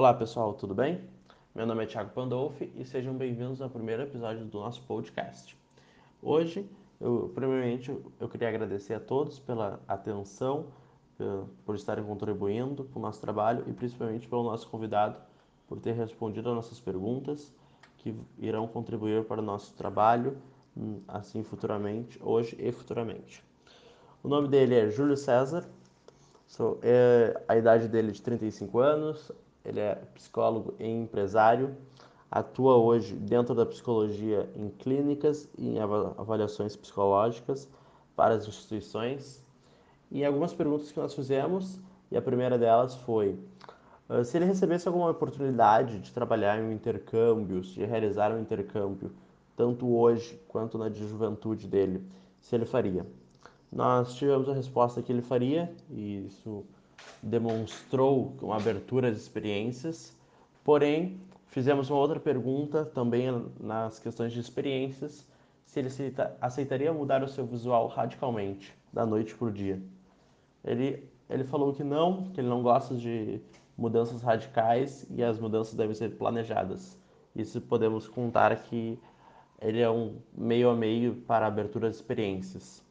Olá pessoal, tudo bem? Meu nome é Thiago Pandolfi e sejam bem-vindos ao primeiro episódio do nosso podcast. Hoje, eu, primeiramente, eu queria agradecer a todos pela atenção, por estarem contribuindo com o nosso trabalho e principalmente pelo nosso convidado por ter respondido às nossas perguntas que irão contribuir para o nosso trabalho, hum, assim futuramente, hoje e futuramente. O nome dele é Júlio César, é, a idade dele é de 35 anos, ele é psicólogo e empresário, atua hoje dentro da psicologia em clínicas e em avaliações psicológicas para as instituições. E algumas perguntas que nós fizemos, e a primeira delas foi uh, se ele recebesse alguma oportunidade de trabalhar em um intercâmbio, de realizar um intercâmbio, tanto hoje quanto na de juventude dele, se ele faria. Nós tivemos a resposta que ele faria, e isso demonstrou uma abertura de experiências, porém, fizemos uma outra pergunta também nas questões de experiências, se ele aceitaria mudar o seu visual radicalmente, da noite para o dia. Ele, ele falou que não, que ele não gosta de mudanças radicais e as mudanças devem ser planejadas. Isso podemos contar que ele é um meio a meio para abertura de experiências.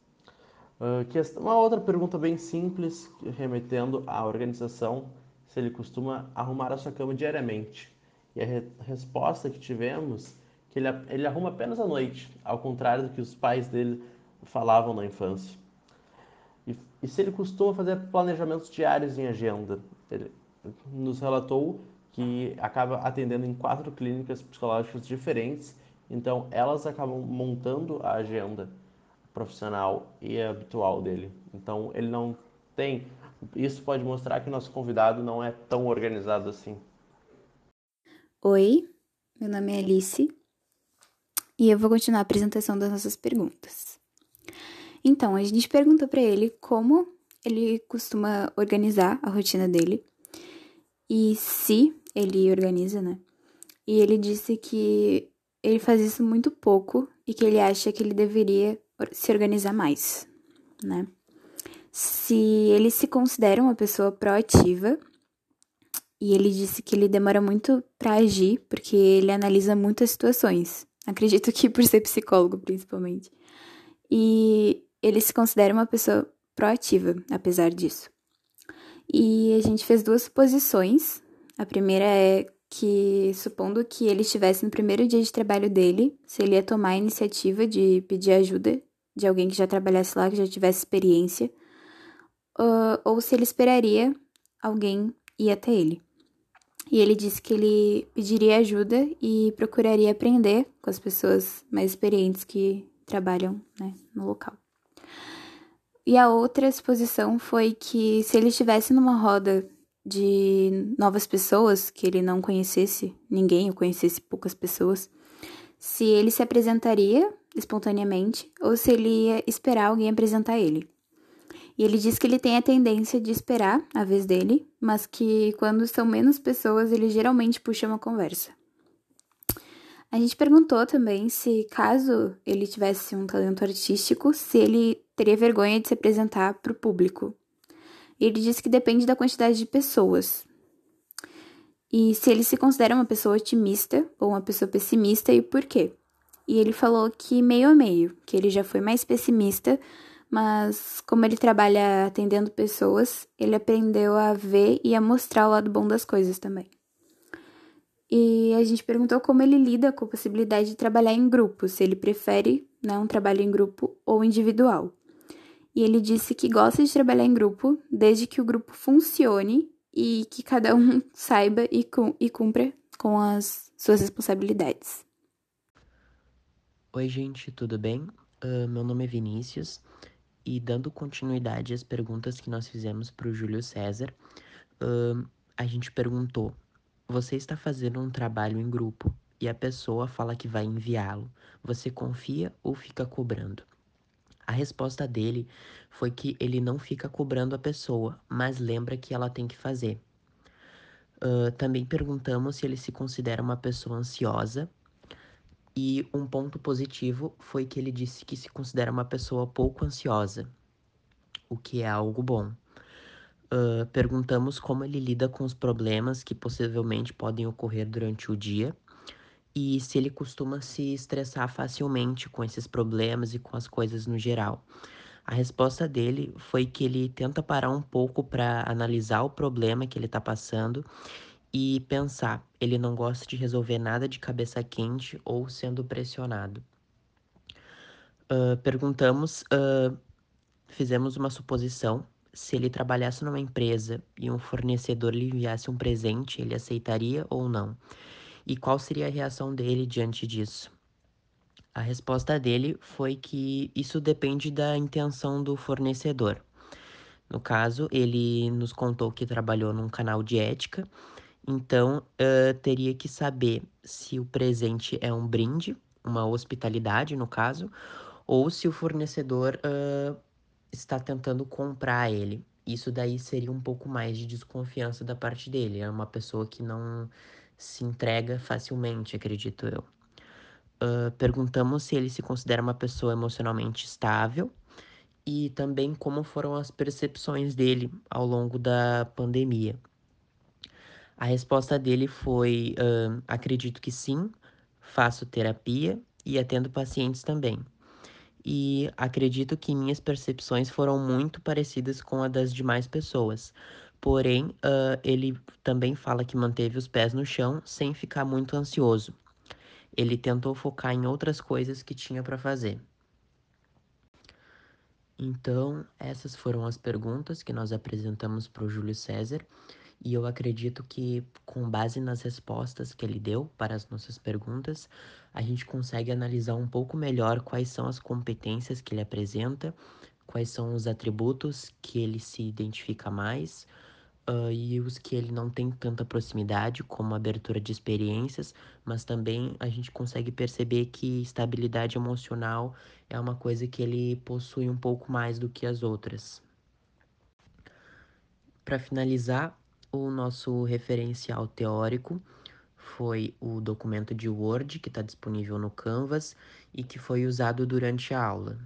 Uh, uma outra pergunta bem simples, remetendo à organização, se ele costuma arrumar a sua cama diariamente. E a re resposta que tivemos, que ele, ele arruma apenas à noite, ao contrário do que os pais dele falavam na infância. E, e se ele costuma fazer planejamentos diários em agenda. Ele nos relatou que acaba atendendo em quatro clínicas psicológicas diferentes, então elas acabam montando a agenda profissional e habitual dele. Então ele não tem. Isso pode mostrar que nosso convidado não é tão organizado assim. Oi, meu nome é Alice e eu vou continuar a apresentação das nossas perguntas. Então, a gente perguntou para ele como ele costuma organizar a rotina dele e se ele organiza, né? E ele disse que ele faz isso muito pouco e que ele acha que ele deveria se organizar mais, né? Se ele se considera uma pessoa proativa, e ele disse que ele demora muito para agir, porque ele analisa muitas situações. Acredito que por ser psicólogo, principalmente. E ele se considera uma pessoa proativa, apesar disso. E a gente fez duas suposições. A primeira é que, supondo que ele estivesse no primeiro dia de trabalho dele, se ele ia tomar a iniciativa de pedir ajuda de alguém que já trabalhasse lá, que já tivesse experiência, uh, ou se ele esperaria alguém ir até ele. E ele disse que ele pediria ajuda e procuraria aprender com as pessoas mais experientes que trabalham né, no local. E a outra exposição foi que se ele estivesse numa roda de novas pessoas, que ele não conhecesse ninguém ou conhecesse poucas pessoas, se ele se apresentaria espontaneamente ou se ele ia esperar alguém apresentar ele. E ele diz que ele tem a tendência de esperar a vez dele, mas que quando são menos pessoas, ele geralmente puxa uma conversa. A gente perguntou também se, caso ele tivesse um talento artístico, se ele teria vergonha de se apresentar para o público. Ele disse que depende da quantidade de pessoas. E se ele se considera uma pessoa otimista ou uma pessoa pessimista e por quê e ele falou que meio a meio, que ele já foi mais pessimista, mas como ele trabalha atendendo pessoas, ele aprendeu a ver e a mostrar o lado bom das coisas também. E a gente perguntou como ele lida com a possibilidade de trabalhar em grupo, se ele prefere né, um trabalho em grupo ou individual. E ele disse que gosta de trabalhar em grupo, desde que o grupo funcione e que cada um saiba e, e cumpra com as suas responsabilidades. Oi, gente, tudo bem? Uh, meu nome é Vinícius e dando continuidade às perguntas que nós fizemos para o Júlio César, uh, a gente perguntou: você está fazendo um trabalho em grupo e a pessoa fala que vai enviá-lo, você confia ou fica cobrando? A resposta dele foi que ele não fica cobrando a pessoa, mas lembra que ela tem que fazer. Uh, também perguntamos se ele se considera uma pessoa ansiosa e um ponto positivo foi que ele disse que se considera uma pessoa pouco ansiosa, o que é algo bom. Uh, perguntamos como ele lida com os problemas que possivelmente podem ocorrer durante o dia e se ele costuma se estressar facilmente com esses problemas e com as coisas no geral. A resposta dele foi que ele tenta parar um pouco para analisar o problema que ele está passando e pensar. Ele não gosta de resolver nada de cabeça quente ou sendo pressionado. Uh, perguntamos, uh, fizemos uma suposição. Se ele trabalhasse numa empresa e um fornecedor lhe enviasse um presente, ele aceitaria ou não? E qual seria a reação dele diante disso? A resposta dele foi que isso depende da intenção do fornecedor. No caso, ele nos contou que trabalhou num canal de ética então, uh, teria que saber se o presente é um brinde, uma hospitalidade, no caso, ou se o fornecedor uh, está tentando comprar ele. Isso daí seria um pouco mais de desconfiança da parte dele. É uma pessoa que não se entrega facilmente, acredito eu. Uh, perguntamos se ele se considera uma pessoa emocionalmente estável e também como foram as percepções dele ao longo da pandemia. A resposta dele foi: uh, acredito que sim, faço terapia e atendo pacientes também. E acredito que minhas percepções foram muito parecidas com a das demais pessoas. Porém, uh, ele também fala que manteve os pés no chão sem ficar muito ansioso. Ele tentou focar em outras coisas que tinha para fazer. Então, essas foram as perguntas que nós apresentamos para o Júlio César. E eu acredito que, com base nas respostas que ele deu para as nossas perguntas, a gente consegue analisar um pouco melhor quais são as competências que ele apresenta, quais são os atributos que ele se identifica mais. Uh, e os que ele não tem tanta proximidade, como abertura de experiências, mas também a gente consegue perceber que estabilidade emocional é uma coisa que ele possui um pouco mais do que as outras. Para finalizar, o nosso referencial teórico foi o documento de Word que está disponível no Canvas e que foi usado durante a aula.